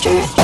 Just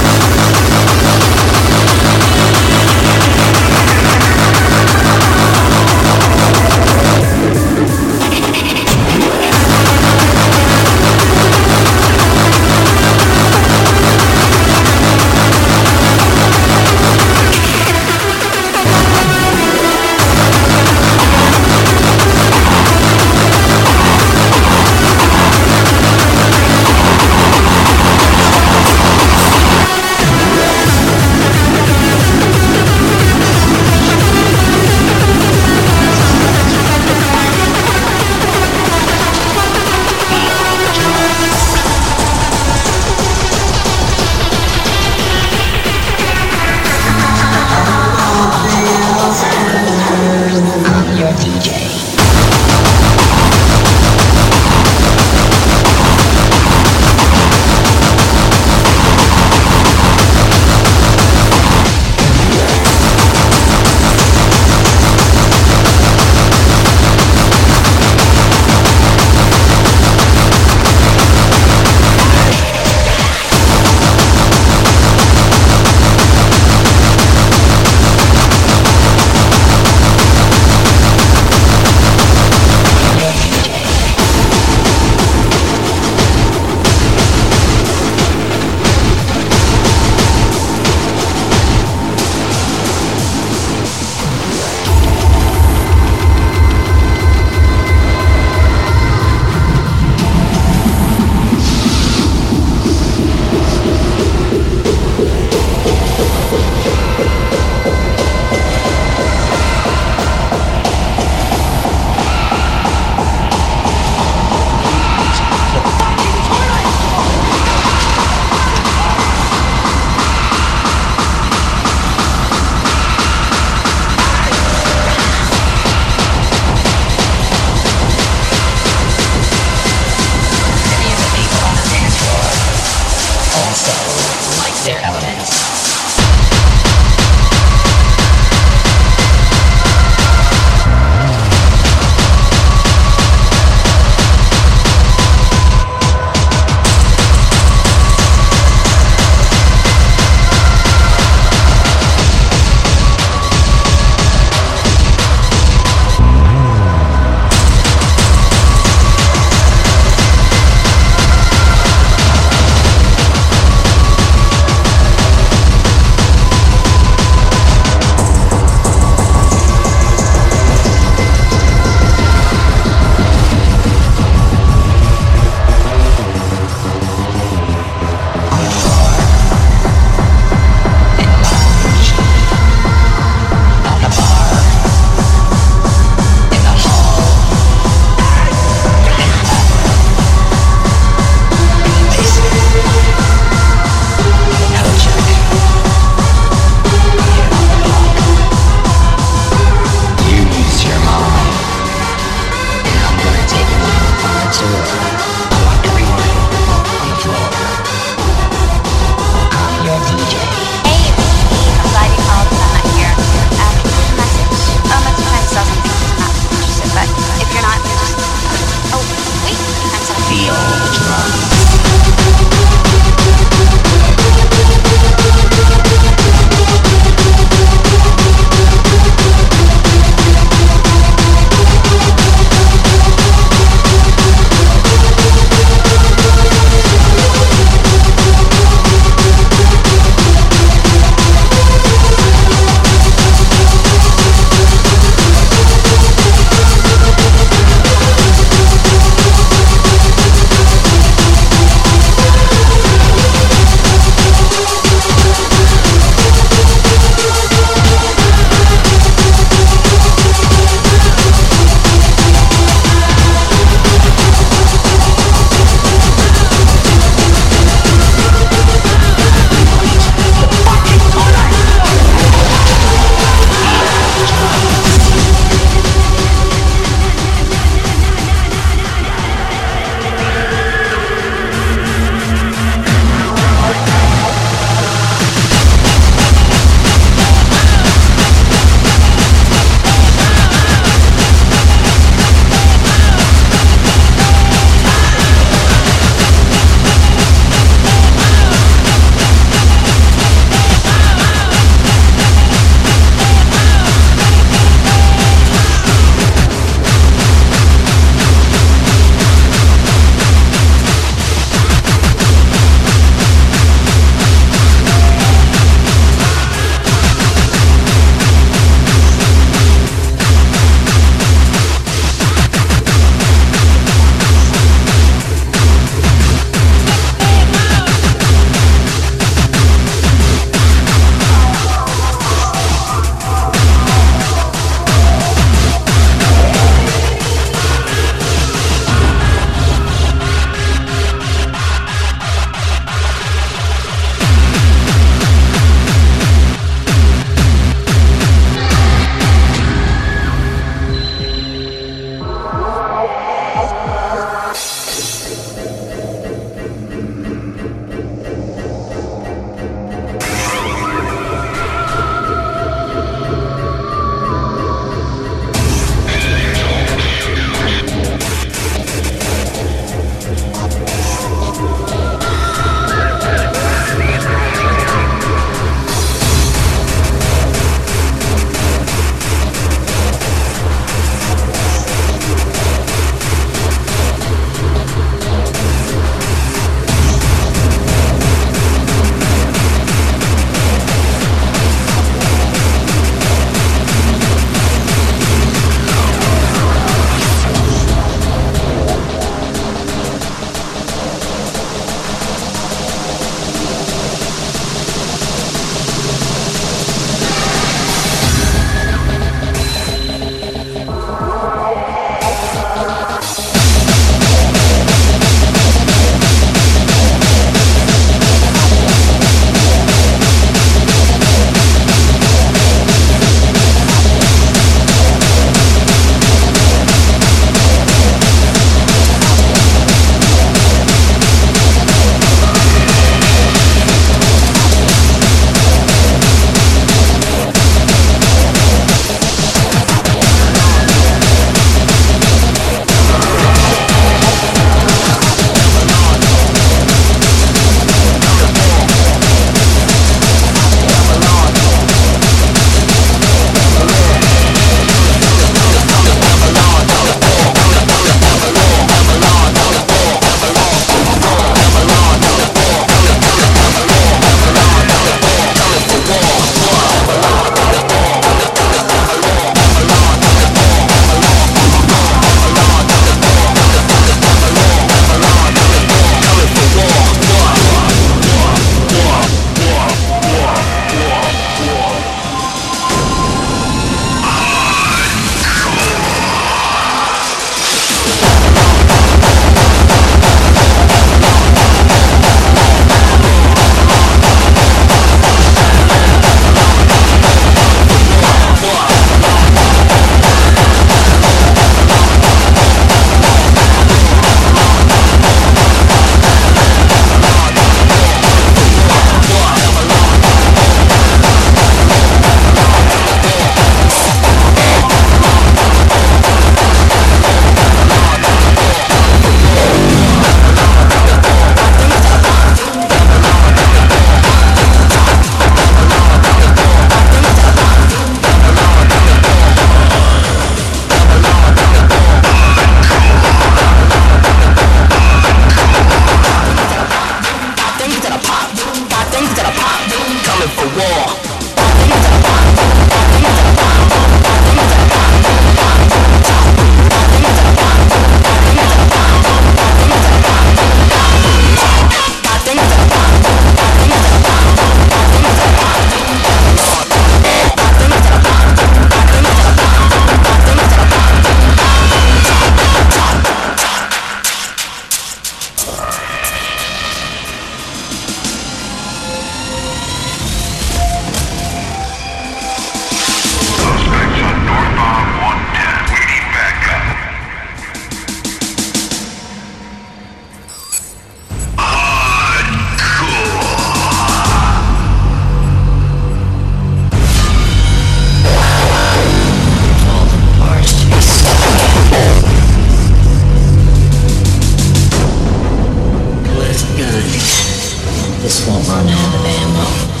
run out of ammo.